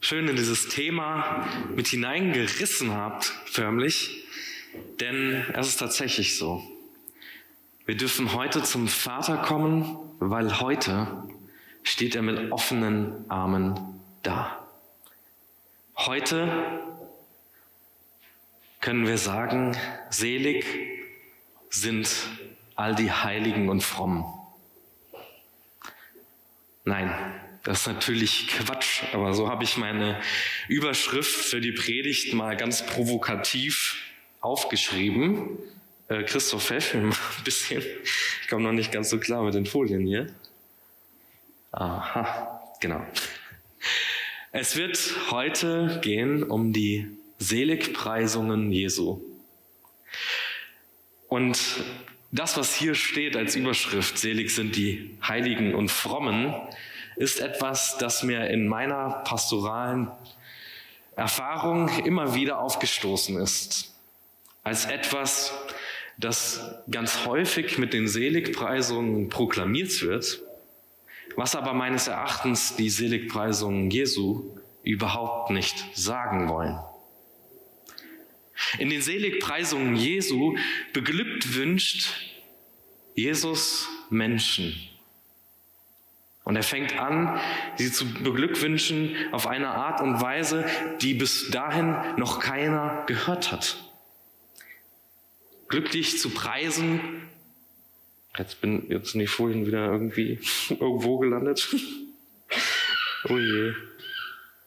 schön in dieses Thema mit hineingerissen habt, förmlich. Denn es ist tatsächlich so. Wir dürfen heute zum Vater kommen, weil heute steht er mit offenen Armen da. Heute können wir sagen, selig sind all die Heiligen und Frommen. Nein, das ist natürlich Quatsch, aber so habe ich meine Überschrift für die Predigt mal ganz provokativ aufgeschrieben. Äh, Christoph, helf mal ein bisschen. Ich komme noch nicht ganz so klar mit den Folien hier. Aha, genau. Es wird heute gehen um die Seligpreisungen Jesu. Und das, was hier steht als Überschrift, selig sind die Heiligen und Frommen, ist etwas, das mir in meiner pastoralen Erfahrung immer wieder aufgestoßen ist. Als etwas, das ganz häufig mit den Seligpreisungen proklamiert wird, was aber meines Erachtens die Seligpreisungen Jesu überhaupt nicht sagen wollen. In den Seligpreisungen Jesu beglückt wünscht Jesus Menschen. Und er fängt an, sie zu beglückwünschen auf eine Art und Weise, die bis dahin noch keiner gehört hat. Glücklich zu preisen. Jetzt bin jetzt sind die Folien wieder irgendwie irgendwo gelandet. oh je.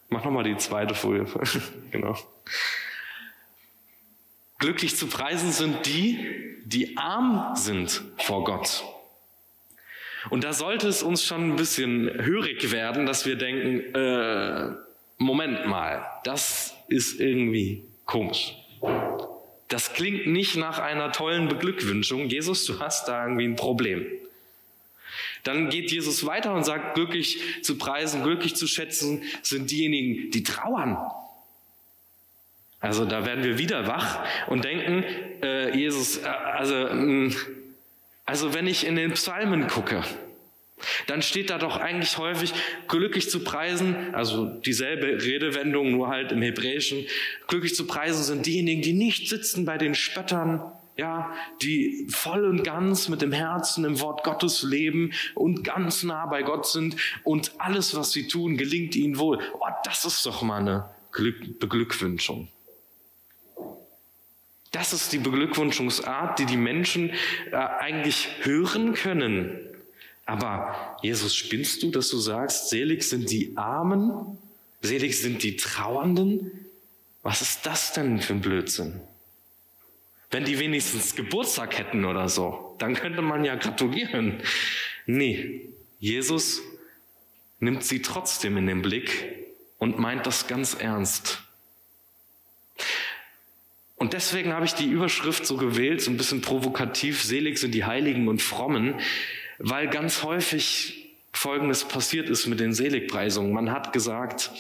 Mach nochmal die zweite Folie. genau. Glücklich zu preisen sind die, die arm sind vor Gott. Und da sollte es uns schon ein bisschen hörig werden, dass wir denken, äh, Moment mal, das ist irgendwie komisch. Das klingt nicht nach einer tollen Beglückwünschung. Jesus, du hast da irgendwie ein Problem. Dann geht Jesus weiter und sagt, glücklich zu preisen, glücklich zu schätzen sind diejenigen, die trauern. Also da werden wir wieder wach und denken, äh, Jesus, äh, also mh, mm, also wenn ich in den Psalmen gucke, dann steht da doch eigentlich häufig glücklich zu preisen, also dieselbe Redewendung, nur halt im Hebräischen. Glücklich zu preisen sind diejenigen, die nicht sitzen bei den Spöttern, ja, die voll und ganz mit dem Herzen im Wort Gottes leben und ganz nah bei Gott sind und alles, was sie tun, gelingt ihnen wohl. Oh, das ist doch mal eine Glück Beglückwünschung. Das ist die Beglückwünschungsart, die die Menschen äh, eigentlich hören können. Aber Jesus, spinnst du, dass du sagst, selig sind die Armen, selig sind die Trauernden? Was ist das denn für ein Blödsinn? Wenn die wenigstens Geburtstag hätten oder so, dann könnte man ja gratulieren. Nee, Jesus nimmt sie trotzdem in den Blick und meint das ganz ernst. Und deswegen habe ich die Überschrift so gewählt, so ein bisschen provokativ, selig sind die Heiligen und Frommen, weil ganz häufig Folgendes passiert ist mit den Seligpreisungen. Man hat gesagt,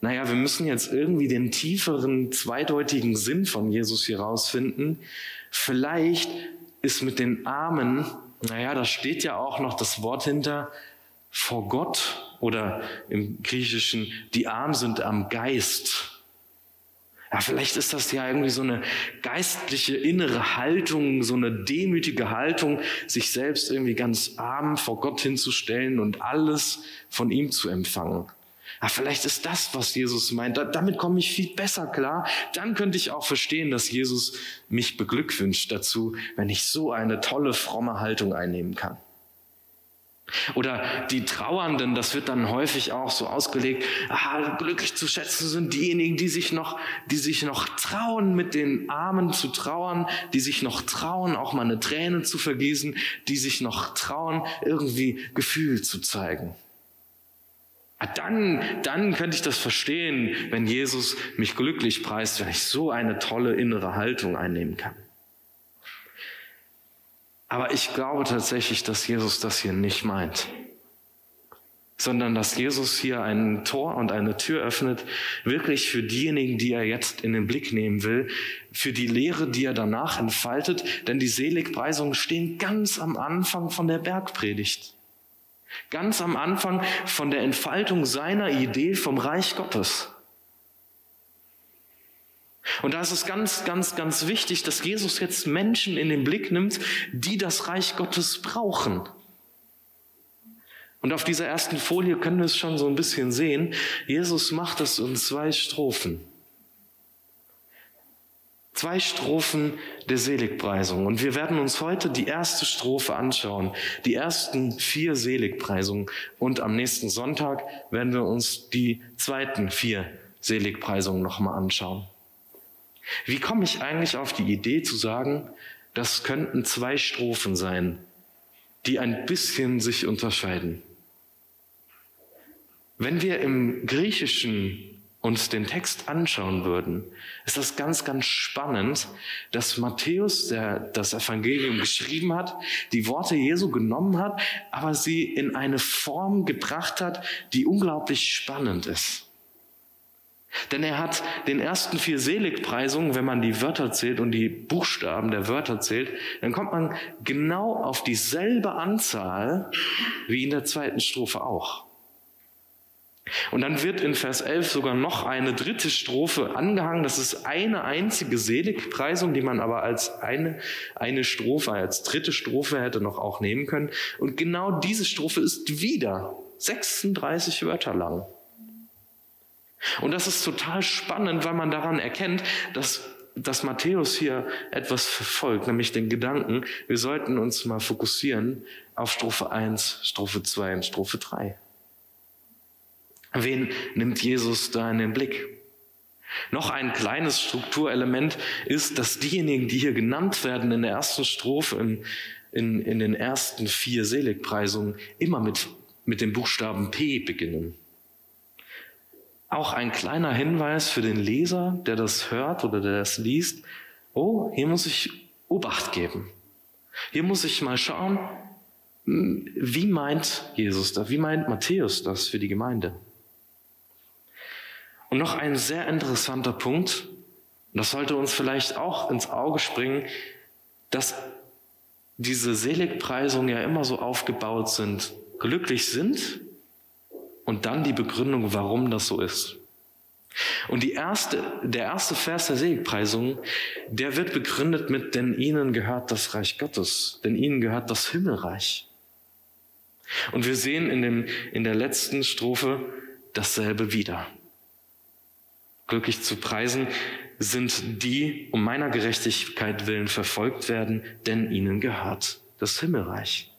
naja, wir müssen jetzt irgendwie den tieferen, zweideutigen Sinn von Jesus hier rausfinden. Vielleicht ist mit den Armen, naja, da steht ja auch noch das Wort hinter, vor Gott oder im Griechischen, die Armen sind am Geist. Ja, vielleicht ist das ja irgendwie so eine geistliche innere Haltung, so eine demütige Haltung, sich selbst irgendwie ganz arm vor Gott hinzustellen und alles von ihm zu empfangen. Ja, vielleicht ist das, was Jesus meint. Da, damit komme ich viel besser klar. Dann könnte ich auch verstehen, dass Jesus mich beglückwünscht dazu, wenn ich so eine tolle, fromme Haltung einnehmen kann. Oder die Trauernden, das wird dann häufig auch so ausgelegt, ah, glücklich zu schätzen sind diejenigen, die sich noch, die sich noch trauen, mit den Armen zu trauern, die sich noch trauen, auch mal eine Träne zu vergießen, die sich noch trauen, irgendwie Gefühl zu zeigen. Ah, dann, dann könnte ich das verstehen, wenn Jesus mich glücklich preist, wenn ich so eine tolle innere Haltung einnehmen kann. Aber ich glaube tatsächlich, dass Jesus das hier nicht meint, sondern dass Jesus hier ein Tor und eine Tür öffnet, wirklich für diejenigen, die er jetzt in den Blick nehmen will, für die Lehre, die er danach entfaltet, denn die Seligpreisungen stehen ganz am Anfang von der Bergpredigt. Ganz am Anfang von der Entfaltung seiner Idee vom Reich Gottes. Und da ist es ganz, ganz, ganz wichtig, dass Jesus jetzt Menschen in den Blick nimmt, die das Reich Gottes brauchen. Und auf dieser ersten Folie können wir es schon so ein bisschen sehen. Jesus macht es in zwei Strophen. Zwei Strophen der Seligpreisung. Und wir werden uns heute die erste Strophe anschauen, die ersten vier Seligpreisungen. Und am nächsten Sonntag werden wir uns die zweiten vier Seligpreisungen nochmal anschauen. Wie komme ich eigentlich auf die Idee zu sagen, das könnten zwei Strophen sein, die ein bisschen sich unterscheiden? Wenn wir im Griechischen uns den Text anschauen würden, ist das ganz, ganz spannend, dass Matthäus, der das Evangelium geschrieben hat, die Worte Jesu genommen hat, aber sie in eine Form gebracht hat, die unglaublich spannend ist. Denn er hat den ersten vier Seligpreisungen, wenn man die Wörter zählt und die Buchstaben der Wörter zählt, dann kommt man genau auf dieselbe Anzahl wie in der zweiten Strophe auch. Und dann wird in Vers 11 sogar noch eine dritte Strophe angehangen. Das ist eine einzige Seligpreisung, die man aber als eine, eine Strophe, als dritte Strophe hätte noch auch nehmen können. Und genau diese Strophe ist wieder 36 Wörter lang. Und das ist total spannend, weil man daran erkennt, dass dass Matthäus hier etwas verfolgt, nämlich den Gedanken, wir sollten uns mal fokussieren auf Strophe 1, Strophe 2 und Strophe 3. Wen nimmt Jesus da in den Blick? Noch ein kleines Strukturelement ist, dass diejenigen, die hier genannt werden in der ersten Strophe, in, in, in den ersten vier Seligpreisungen, immer mit, mit dem Buchstaben P beginnen. Auch ein kleiner Hinweis für den Leser, der das hört oder der das liest. Oh, hier muss ich Obacht geben. Hier muss ich mal schauen, wie meint Jesus das? Wie meint Matthäus das für die Gemeinde? Und noch ein sehr interessanter Punkt, das sollte uns vielleicht auch ins Auge springen, dass diese Seligpreisungen ja immer so aufgebaut sind, glücklich sind und dann die Begründung, warum das so ist. Und die erste, der erste Vers der Seligpreisung, der wird begründet mit, denn ihnen gehört das Reich Gottes, denn ihnen gehört das Himmelreich. Und wir sehen in, dem, in der letzten Strophe dasselbe wieder. Glücklich zu preisen sind die, um meiner Gerechtigkeit willen verfolgt werden, denn ihnen gehört das Himmelreich.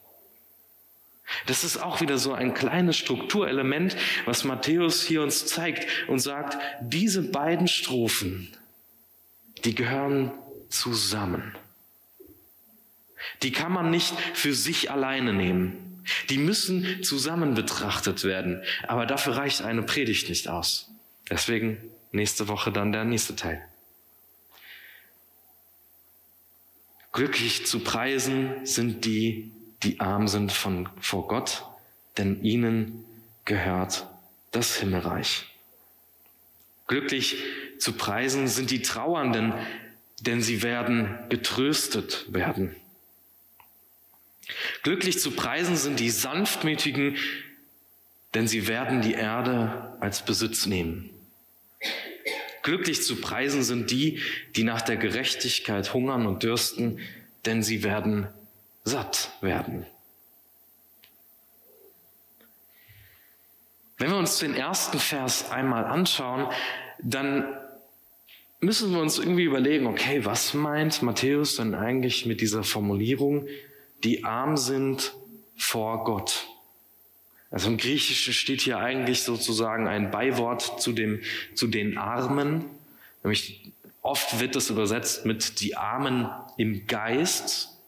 Das ist auch wieder so ein kleines Strukturelement, was Matthäus hier uns zeigt und sagt, diese beiden Strophen, die gehören zusammen. Die kann man nicht für sich alleine nehmen. Die müssen zusammen betrachtet werden. Aber dafür reicht eine Predigt nicht aus. Deswegen Nächste Woche dann der nächste Teil. Glücklich zu preisen sind die, die arm sind von, vor Gott, denn ihnen gehört das Himmelreich. Glücklich zu preisen sind die Trauernden, denn sie werden getröstet werden. Glücklich zu preisen sind die Sanftmütigen, denn sie werden die Erde als Besitz nehmen. Glücklich zu preisen sind die, die nach der Gerechtigkeit hungern und dürsten, denn sie werden satt werden. Wenn wir uns den ersten Vers einmal anschauen, dann müssen wir uns irgendwie überlegen, okay, was meint Matthäus denn eigentlich mit dieser Formulierung, die arm sind vor Gott? Also im Griechischen steht hier eigentlich sozusagen ein Beiwort zu, dem, zu den Armen. Nämlich oft wird das übersetzt mit die Armen im Geist.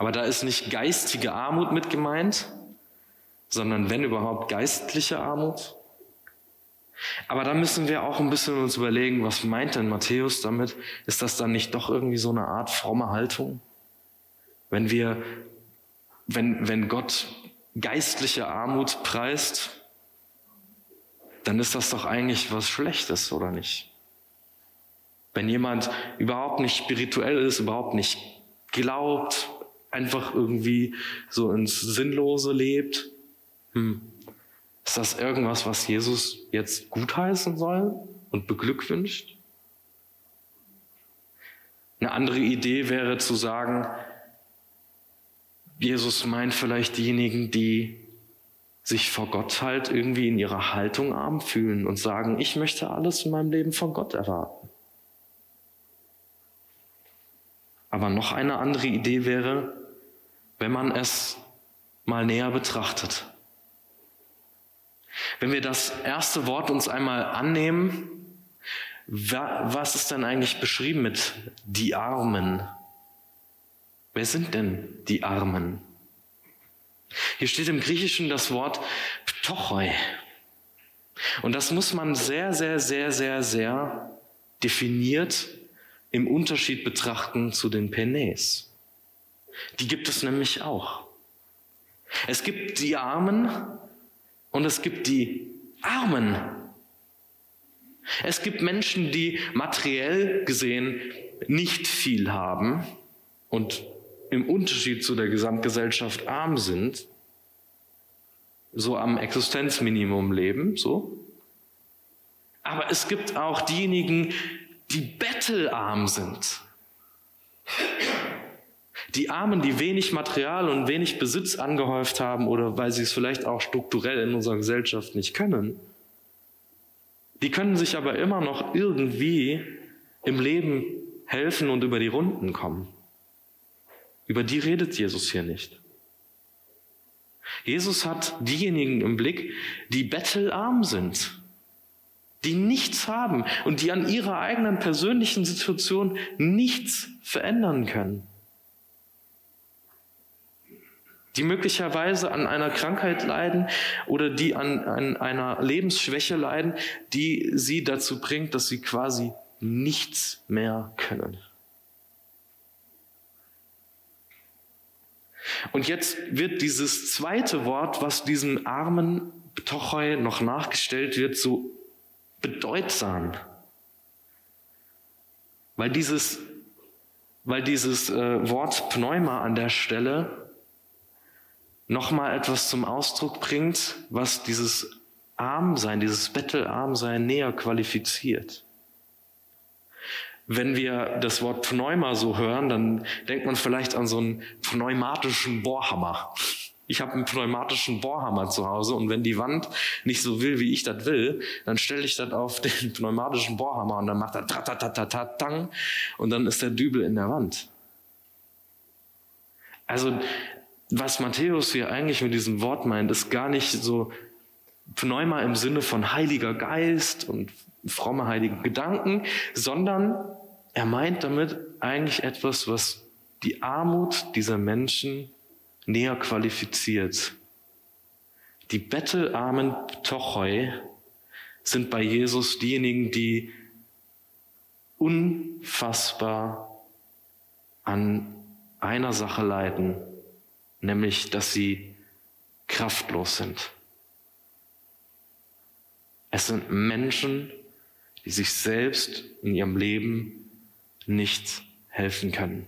Aber da ist nicht geistige Armut mit gemeint, sondern wenn überhaupt geistliche Armut. Aber da müssen wir auch ein bisschen uns überlegen, was meint denn Matthäus damit? Ist das dann nicht doch irgendwie so eine Art fromme Haltung? Wenn wir, wenn, wenn Gott geistliche Armut preist, dann ist das doch eigentlich was Schlechtes, oder nicht? Wenn jemand überhaupt nicht spirituell ist, überhaupt nicht glaubt, einfach irgendwie so ins Sinnlose lebt, hm, ist das irgendwas, was Jesus jetzt gutheißen soll und beglückwünscht? Eine andere Idee wäre zu sagen, Jesus meint vielleicht diejenigen, die sich vor Gott halt irgendwie in ihrer Haltung arm fühlen und sagen, ich möchte alles in meinem Leben von Gott erwarten. Aber noch eine andere Idee wäre, wenn man es mal näher betrachtet. Wenn wir das erste Wort uns einmal annehmen, was ist denn eigentlich beschrieben mit die Armen? Wer sind denn die Armen? Hier steht im Griechischen das Wort Ptochoi. Und das muss man sehr, sehr, sehr, sehr, sehr definiert im Unterschied betrachten zu den Penes. Die gibt es nämlich auch. Es gibt die Armen und es gibt die Armen. Es gibt Menschen, die materiell gesehen nicht viel haben und im Unterschied zu der Gesamtgesellschaft arm sind, so am Existenzminimum leben, so. Aber es gibt auch diejenigen, die bettelarm sind. Die Armen, die wenig Material und wenig Besitz angehäuft haben oder weil sie es vielleicht auch strukturell in unserer Gesellschaft nicht können, die können sich aber immer noch irgendwie im Leben helfen und über die Runden kommen. Über die redet Jesus hier nicht. Jesus hat diejenigen im Blick, die bettelarm sind, die nichts haben und die an ihrer eigenen persönlichen Situation nichts verändern können. Die möglicherweise an einer Krankheit leiden oder die an, an einer Lebensschwäche leiden, die sie dazu bringt, dass sie quasi nichts mehr können. Und jetzt wird dieses zweite Wort, was diesem armen Tochoi noch nachgestellt wird, so bedeutsam. Weil dieses, weil dieses äh, Wort Pneuma an der Stelle nochmal etwas zum Ausdruck bringt, was dieses Armsein, dieses Bettelarmsein näher qualifiziert. Wenn wir das Wort Pneuma so hören, dann denkt man vielleicht an so einen pneumatischen Bohrhammer. Ich habe einen pneumatischen Bohrhammer zu Hause und wenn die Wand nicht so will, wie ich das will, dann stelle ich das auf den pneumatischen Bohrhammer und dann macht er tang und dann ist der Dübel in der Wand. Also was Matthäus hier eigentlich mit diesem Wort meint, ist gar nicht so Pneuma im Sinne von Heiliger Geist und fromme heilige Gedanken, sondern er meint damit eigentlich etwas, was die Armut dieser Menschen näher qualifiziert. Die bettelarmen Tochoi sind bei Jesus diejenigen, die unfassbar an einer Sache leiden, nämlich dass sie kraftlos sind. Es sind Menschen, die sich selbst in ihrem Leben nicht helfen können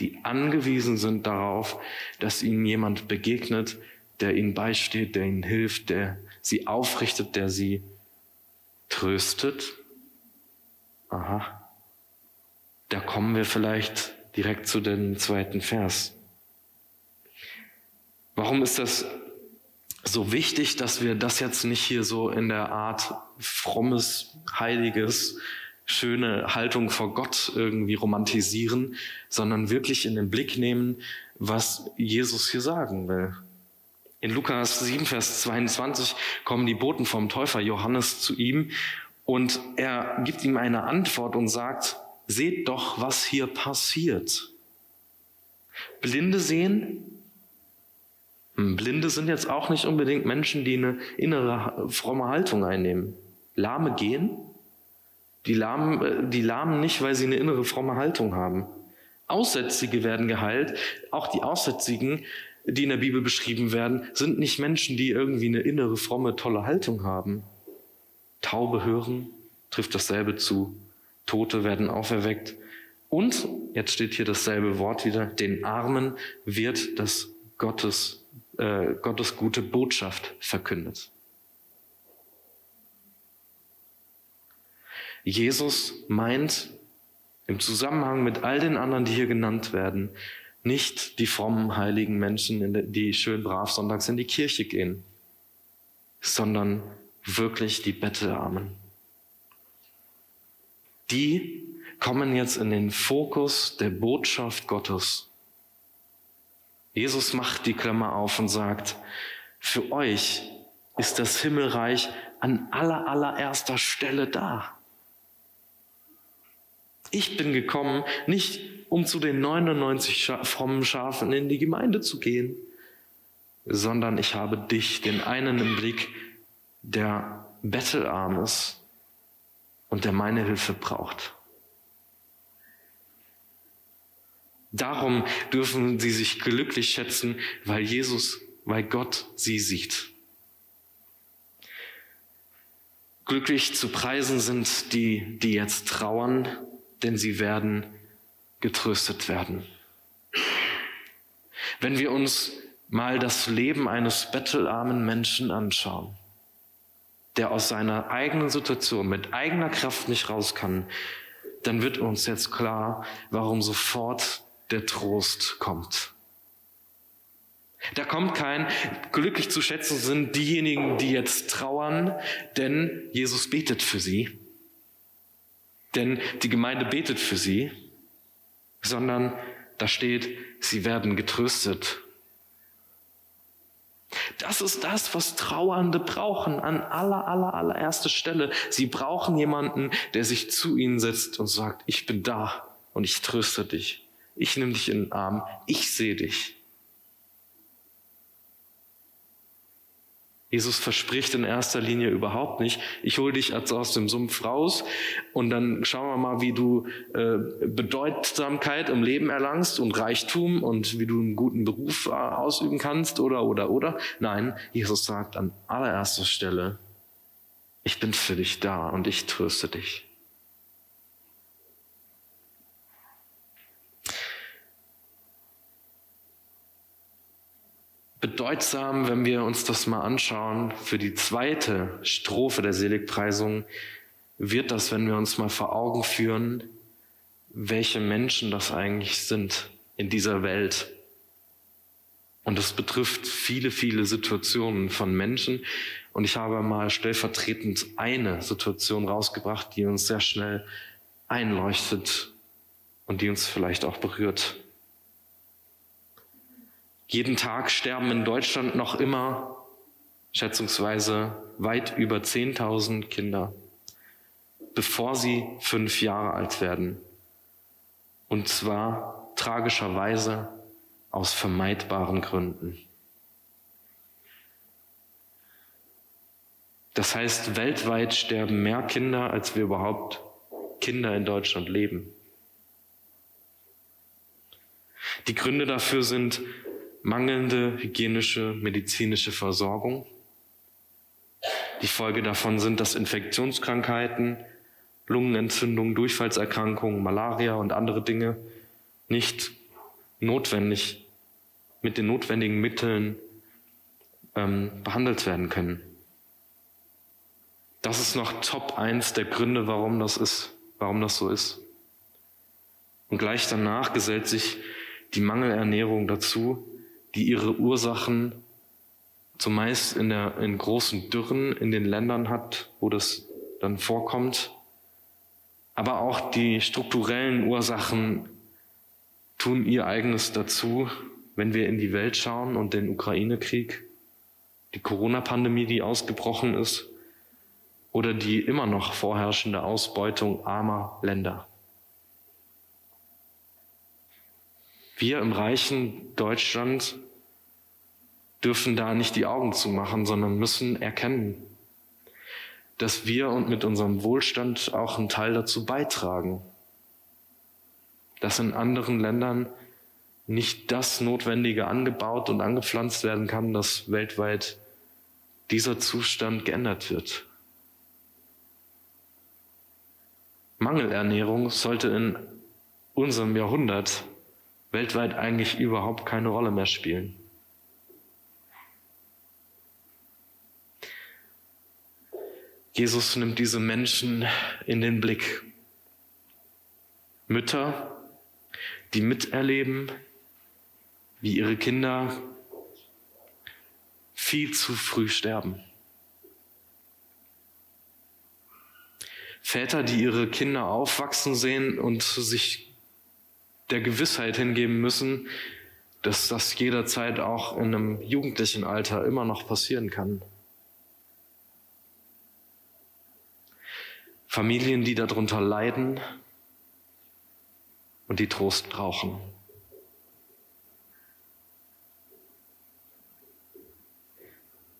die angewiesen sind darauf, dass ihnen jemand begegnet, der ihnen beisteht, der ihnen hilft, der sie aufrichtet, der sie tröstet. Aha. Da kommen wir vielleicht direkt zu dem zweiten Vers. Warum ist das so wichtig, dass wir das jetzt nicht hier so in der Art frommes, heiliges schöne Haltung vor Gott irgendwie romantisieren, sondern wirklich in den Blick nehmen, was Jesus hier sagen will. In Lukas 7, Vers 22 kommen die Boten vom Täufer Johannes zu ihm und er gibt ihm eine Antwort und sagt, seht doch, was hier passiert. Blinde sehen, Blinde sind jetzt auch nicht unbedingt Menschen, die eine innere fromme Haltung einnehmen. Lahme gehen, die lahmen, äh, die lahmen nicht, weil sie eine innere fromme Haltung haben. Aussätzige werden geheilt. Auch die Aussätzigen, die in der Bibel beschrieben werden, sind nicht Menschen, die irgendwie eine innere fromme, tolle Haltung haben. Taube hören, trifft dasselbe zu. Tote werden auferweckt. Und, jetzt steht hier dasselbe Wort wieder, den Armen wird das Gottes, äh, Gottes gute Botschaft verkündet. Jesus meint im Zusammenhang mit all den anderen, die hier genannt werden, nicht die frommen, heiligen Menschen, die schön brav sonntags in die Kirche gehen, sondern wirklich die Bettelarmen. Die kommen jetzt in den Fokus der Botschaft Gottes. Jesus macht die Klammer auf und sagt, für euch ist das Himmelreich an aller, allererster Stelle da. Ich bin gekommen, nicht um zu den 99 frommen Schafen in die Gemeinde zu gehen, sondern ich habe dich, den einen im Blick, der bettelarm ist und der meine Hilfe braucht. Darum dürfen sie sich glücklich schätzen, weil Jesus, weil Gott sie sieht. Glücklich zu preisen sind die, die jetzt trauern, denn sie werden getröstet werden. Wenn wir uns mal das Leben eines bettelarmen Menschen anschauen, der aus seiner eigenen Situation mit eigener Kraft nicht raus kann, dann wird uns jetzt klar, warum sofort der Trost kommt. Da kommt kein glücklich zu schätzen sind diejenigen, die jetzt trauern, denn Jesus betet für sie. Denn die Gemeinde betet für sie, sondern da steht, sie werden getröstet. Das ist das, was Trauernde brauchen an aller, aller, allererster Stelle. Sie brauchen jemanden, der sich zu ihnen setzt und sagt, ich bin da und ich tröste dich. Ich nehme dich in den Arm. Ich sehe dich. Jesus verspricht in erster Linie überhaupt nicht, ich hole dich aus dem Sumpf raus und dann schauen wir mal, wie du äh, Bedeutsamkeit im Leben erlangst und Reichtum und wie du einen guten Beruf äh, ausüben kannst oder, oder, oder. Nein, Jesus sagt an allererster Stelle, ich bin für dich da und ich tröste dich. Bedeutsam, wenn wir uns das mal anschauen, für die zweite Strophe der Seligpreisung wird das, wenn wir uns mal vor Augen führen, welche Menschen das eigentlich sind in dieser Welt. Und das betrifft viele, viele Situationen von Menschen. Und ich habe mal stellvertretend eine Situation rausgebracht, die uns sehr schnell einleuchtet und die uns vielleicht auch berührt. Jeden Tag sterben in Deutschland noch immer schätzungsweise weit über 10.000 Kinder, bevor sie fünf Jahre alt werden. Und zwar tragischerweise aus vermeidbaren Gründen. Das heißt, weltweit sterben mehr Kinder, als wir überhaupt Kinder in Deutschland leben. Die Gründe dafür sind mangelnde hygienische medizinische Versorgung. Die Folge davon sind, dass Infektionskrankheiten, Lungenentzündungen, Durchfallserkrankungen, Malaria und andere Dinge nicht notwendig mit den notwendigen Mitteln ähm, behandelt werden können. Das ist noch Top 1 der Gründe, warum das ist, warum das so ist. Und gleich danach gesellt sich die Mangelernährung dazu, die ihre Ursachen zumeist in, der, in großen Dürren in den Ländern hat, wo das dann vorkommt. Aber auch die strukturellen Ursachen tun ihr eigenes dazu, wenn wir in die Welt schauen und den Ukraine-Krieg, die Corona-Pandemie, die ausgebrochen ist, oder die immer noch vorherrschende Ausbeutung armer Länder. Wir im reichen Deutschland dürfen da nicht die Augen zu machen, sondern müssen erkennen, dass wir und mit unserem Wohlstand auch einen Teil dazu beitragen, dass in anderen Ländern nicht das Notwendige angebaut und angepflanzt werden kann, dass weltweit dieser Zustand geändert wird. Mangelernährung sollte in unserem Jahrhundert weltweit eigentlich überhaupt keine Rolle mehr spielen. Jesus nimmt diese Menschen in den Blick. Mütter, die miterleben, wie ihre Kinder viel zu früh sterben. Väter, die ihre Kinder aufwachsen sehen und sich der Gewissheit hingeben müssen, dass das jederzeit auch in einem jugendlichen Alter immer noch passieren kann. Familien, die darunter leiden und die Trost brauchen.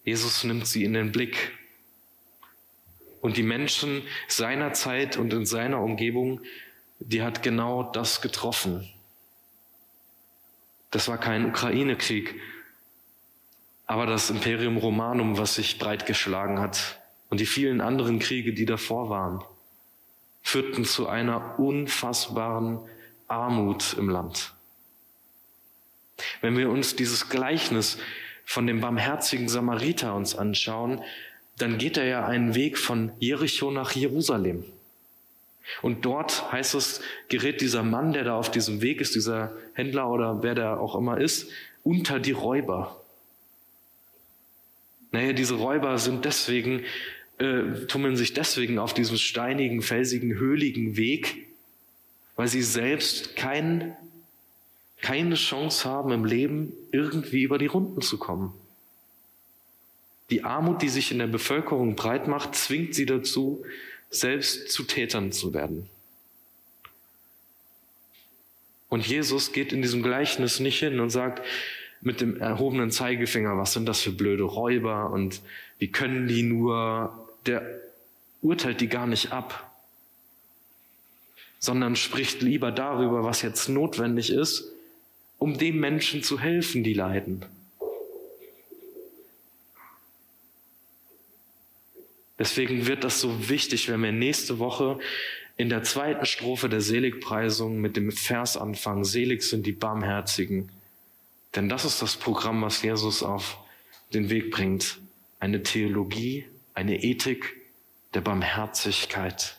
Jesus nimmt sie in den Blick. Und die Menschen seiner Zeit und in seiner Umgebung, die hat genau das getroffen. Das war kein Ukraine-Krieg, aber das Imperium Romanum, was sich breitgeschlagen hat und die vielen anderen Kriege, die davor waren, führten zu einer unfassbaren Armut im Land. Wenn wir uns dieses Gleichnis von dem barmherzigen Samariter uns anschauen, dann geht er ja einen Weg von Jericho nach Jerusalem. Und dort heißt es, gerät dieser Mann, der da auf diesem Weg ist, dieser Händler oder wer der auch immer ist, unter die Räuber. Naja, diese Räuber sind deswegen, äh, tummeln sich deswegen auf diesem steinigen, felsigen, höhligen Weg, weil sie selbst kein keine Chance haben im Leben irgendwie über die Runden zu kommen. Die Armut, die sich in der Bevölkerung breit macht, zwingt sie dazu, selbst zu Tätern zu werden. Und Jesus geht in diesem Gleichnis nicht hin und sagt mit dem erhobenen Zeigefinger, was sind das für blöde Räuber und wie können die nur, der urteilt die gar nicht ab, sondern spricht lieber darüber, was jetzt notwendig ist, um den Menschen zu helfen, die leiden. Deswegen wird das so wichtig, wenn wir nächste Woche in der zweiten Strophe der Seligpreisung mit dem Vers anfangen, selig sind die Barmherzigen. Denn das ist das Programm, was Jesus auf den Weg bringt. Eine Theologie, eine Ethik der Barmherzigkeit.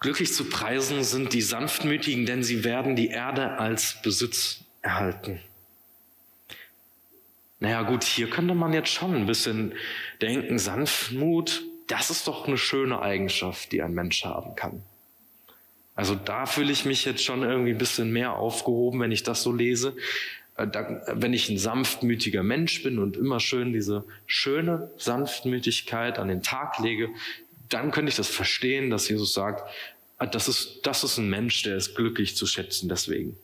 Glücklich zu preisen sind die Sanftmütigen, denn sie werden die Erde als Besitz erhalten. Naja gut, hier könnte man jetzt schon ein bisschen denken, Sanftmut, das ist doch eine schöne Eigenschaft, die ein Mensch haben kann. Also da fühle ich mich jetzt schon irgendwie ein bisschen mehr aufgehoben, wenn ich das so lese. Äh, wenn ich ein sanftmütiger Mensch bin und immer schön diese schöne Sanftmütigkeit an den Tag lege, dann könnte ich das verstehen, dass Jesus sagt, ah, das ist, das ist ein Mensch, der ist glücklich zu schätzen deswegen.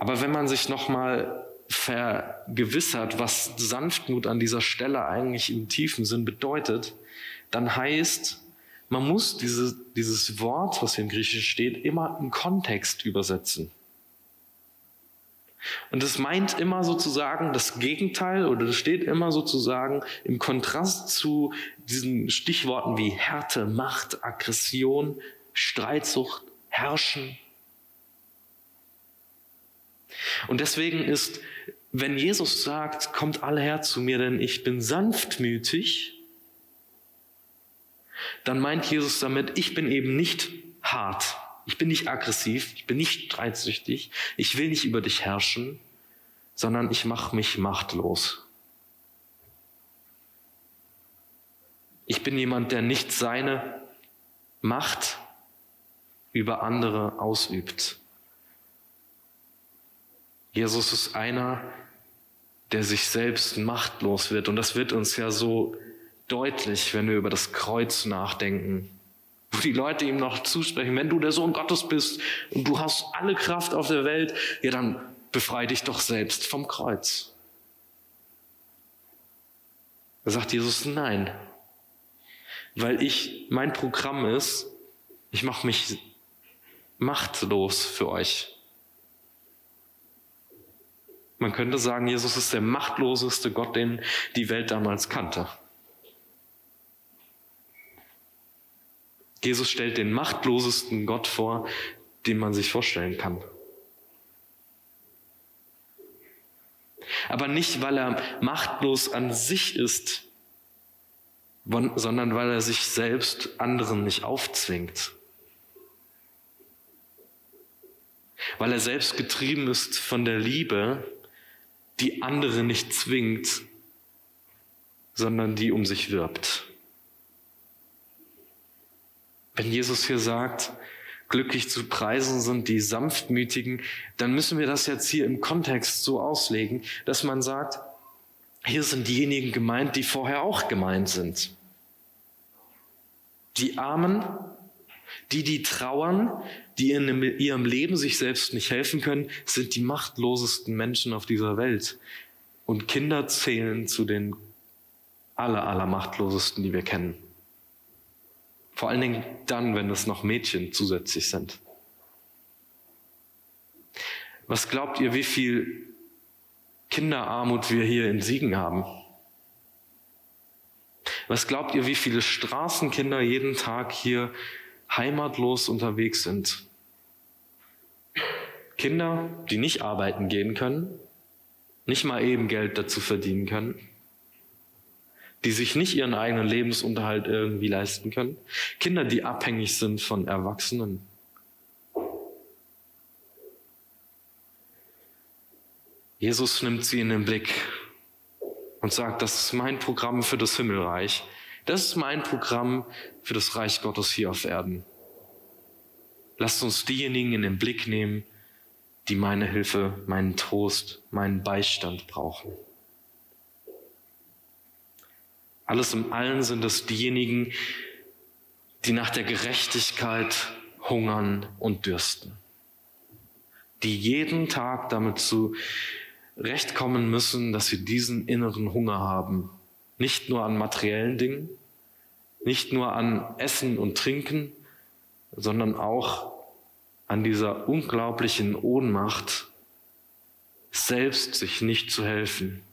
Aber wenn man sich nochmal vergewissert, was Sanftmut an dieser Stelle eigentlich im tiefen Sinn bedeutet, dann heißt, man muss diese, dieses Wort, was hier im Griechischen steht, immer im Kontext übersetzen. Und es meint immer sozusagen das Gegenteil oder es steht immer sozusagen im Kontrast zu diesen Stichworten wie Härte, Macht, Aggression, Streitsucht, Herrschen. Und deswegen ist, wenn Jesus sagt, kommt alle her zu mir, denn ich bin sanftmütig, dann meint Jesus damit, ich bin eben nicht hart, ich bin nicht aggressiv, ich bin nicht streitsüchtig, ich will nicht über dich herrschen, sondern ich mache mich machtlos. Ich bin jemand, der nicht seine Macht über andere ausübt. Jesus ist einer, der sich selbst machtlos wird. Und das wird uns ja so deutlich, wenn wir über das Kreuz nachdenken. wo die Leute ihm noch zusprechen, wenn du der Sohn Gottes bist und du hast alle Kraft auf der Welt, ja dann befrei dich doch selbst vom Kreuz. Da sagt Jesus nein, weil ich, mein Programm ist, ich mache mich machtlos für euch. Man könnte sagen, Jesus ist der machtloseste Gott, den die Welt damals kannte. Jesus stellt den machtlosesten Gott vor, den man sich vorstellen kann. Aber nicht, weil er machtlos an sich ist, sondern weil er sich selbst anderen nicht aufzwingt. Weil er selbst getrieben ist von der Liebe, die andere nicht zwingt, sondern die um sich wirbt. Wenn Jesus hier sagt, glücklich zu preisen sind die Sanftmütigen, dann müssen wir das jetzt hier im Kontext so auslegen, dass man sagt, hier sind diejenigen gemeint, die vorher auch gemeint sind. Die Armen, die, die trauern, die in ihrem Leben sich selbst nicht helfen können, sind die machtlosesten Menschen auf dieser Welt. Und Kinder zählen zu den aller, aller machtlosesten, die wir kennen. Vor allen Dingen dann, wenn es noch Mädchen zusätzlich sind. Was glaubt ihr, wie viel Kinderarmut wir hier in Siegen haben? Was glaubt ihr, wie viele Straßenkinder jeden Tag hier heimatlos unterwegs sind? Kinder, die nicht arbeiten gehen können, nicht mal eben Geld dazu verdienen können, die sich nicht ihren eigenen Lebensunterhalt irgendwie leisten können, Kinder, die abhängig sind von Erwachsenen. Jesus nimmt sie in den Blick und sagt, das ist mein Programm für das Himmelreich. Das ist mein Programm für das Reich Gottes hier auf Erden. Lasst uns diejenigen in den Blick nehmen, die meine Hilfe, meinen Trost, meinen Beistand brauchen. Alles im Allen sind es diejenigen, die nach der Gerechtigkeit hungern und dürsten. Die jeden Tag damit zurechtkommen müssen, dass sie diesen inneren Hunger haben. Nicht nur an materiellen Dingen, nicht nur an Essen und Trinken, sondern auch an dieser unglaublichen Ohnmacht, selbst sich nicht zu helfen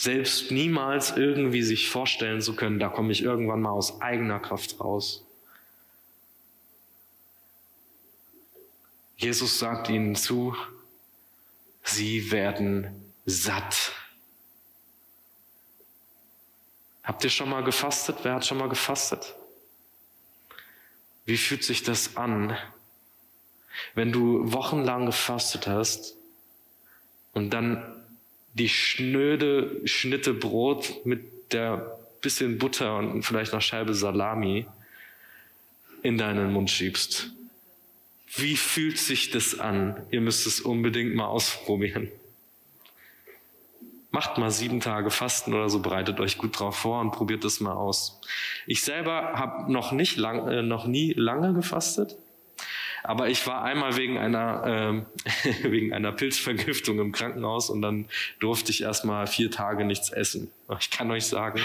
selbst niemals irgendwie sich vorstellen zu können, da komme ich irgendwann mal aus eigener Kraft raus. Jesus sagt ihnen zu, sie werden satt. Habt ihr schon mal gefastet? Wer hat schon mal gefastet? Wie fühlt sich das an, wenn du wochenlang gefastet hast und dann die schnöde Schnitte Brot mit der bisschen Butter und vielleicht noch Scheibe Salami in deinen Mund schiebst. Wie fühlt sich das an? Ihr müsst es unbedingt mal ausprobieren. Macht mal sieben Tage Fasten oder so, bereitet euch gut drauf vor und probiert das mal aus. Ich selber habe noch nicht lang, äh, noch nie lange gefastet. Aber ich war einmal wegen einer, äh, wegen einer Pilzvergiftung im Krankenhaus und dann durfte ich erstmal vier Tage nichts essen. Ich kann euch sagen,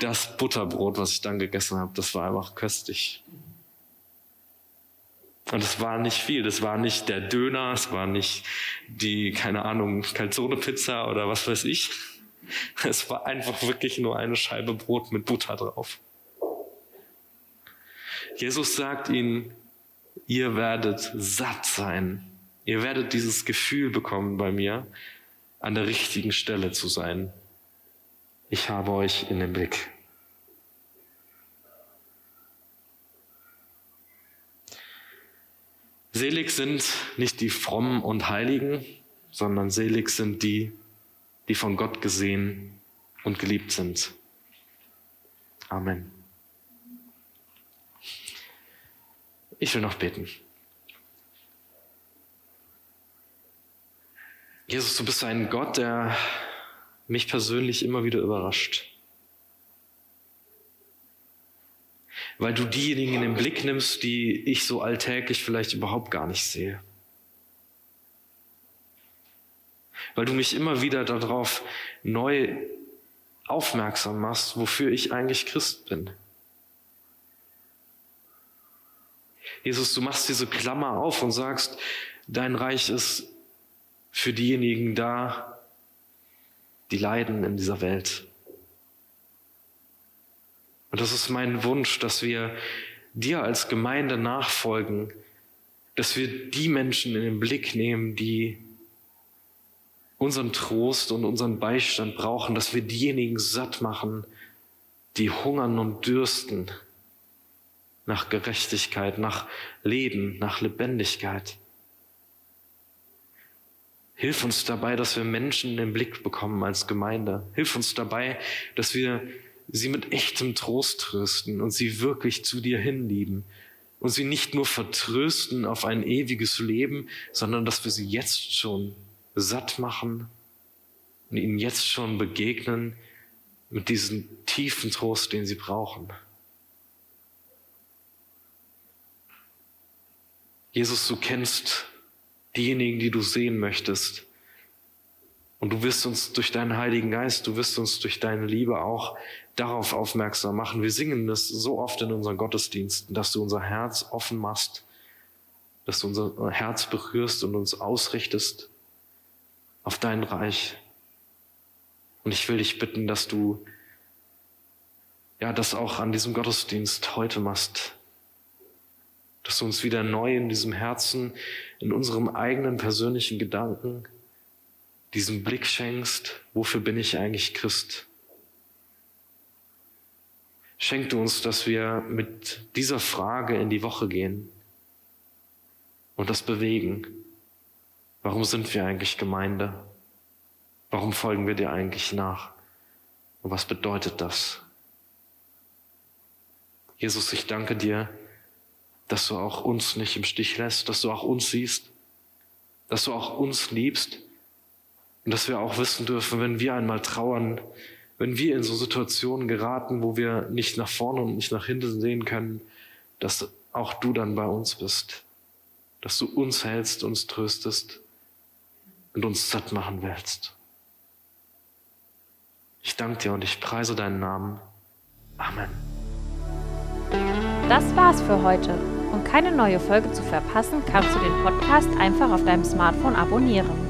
das Butterbrot, was ich dann gegessen habe, das war einfach köstlich. Und es war nicht viel. Das war nicht der Döner, es war nicht die, keine Ahnung, Calzone-Pizza oder was weiß ich. Es war einfach wirklich nur eine Scheibe Brot mit Butter drauf. Jesus sagt ihnen, ihr werdet satt sein. Ihr werdet dieses Gefühl bekommen bei mir, an der richtigen Stelle zu sein. Ich habe euch in den Blick. Selig sind nicht die Frommen und Heiligen, sondern selig sind die, die von Gott gesehen und geliebt sind. Amen. Ich will noch beten. Jesus, du bist ein Gott, der mich persönlich immer wieder überrascht. Weil du diejenigen in den Blick nimmst, die ich so alltäglich vielleicht überhaupt gar nicht sehe. Weil du mich immer wieder darauf neu aufmerksam machst, wofür ich eigentlich Christ bin. Jesus, du machst diese Klammer auf und sagst, dein Reich ist für diejenigen da, die leiden in dieser Welt. Und das ist mein Wunsch, dass wir dir als Gemeinde nachfolgen, dass wir die Menschen in den Blick nehmen, die unseren Trost und unseren Beistand brauchen, dass wir diejenigen satt machen, die hungern und dürsten nach Gerechtigkeit, nach Leben, nach Lebendigkeit. Hilf uns dabei, dass wir Menschen in den Blick bekommen als Gemeinde. Hilf uns dabei, dass wir sie mit echtem Trost trösten und sie wirklich zu dir hinlieben und sie nicht nur vertrösten auf ein ewiges Leben, sondern dass wir sie jetzt schon satt machen und ihnen jetzt schon begegnen mit diesem tiefen Trost, den sie brauchen. Jesus, du kennst diejenigen, die du sehen möchtest. Und du wirst uns durch deinen Heiligen Geist, du wirst uns durch deine Liebe auch darauf aufmerksam machen. Wir singen das so oft in unseren Gottesdiensten, dass du unser Herz offen machst, dass du unser Herz berührst und uns ausrichtest auf dein Reich. Und ich will dich bitten, dass du ja das auch an diesem Gottesdienst heute machst, dass du uns wieder neu in diesem Herzen, in unserem eigenen persönlichen Gedanken, diesen Blick schenkst, wofür bin ich eigentlich Christ? Schenk du uns, dass wir mit dieser Frage in die Woche gehen und das bewegen. Warum sind wir eigentlich Gemeinde? Warum folgen wir dir eigentlich nach? Und was bedeutet das? Jesus, ich danke dir, dass du auch uns nicht im Stich lässt, dass du auch uns siehst, dass du auch uns liebst und dass wir auch wissen dürfen, wenn wir einmal trauern, wenn wir in so Situationen geraten, wo wir nicht nach vorne und nicht nach hinten sehen können, dass auch du dann bei uns bist, dass du uns hältst, uns tröstest und uns satt machen willst. Ich danke dir und ich preise deinen Namen. Amen. Das war's für heute. Um keine neue Folge zu verpassen, kannst du den Podcast einfach auf deinem Smartphone abonnieren.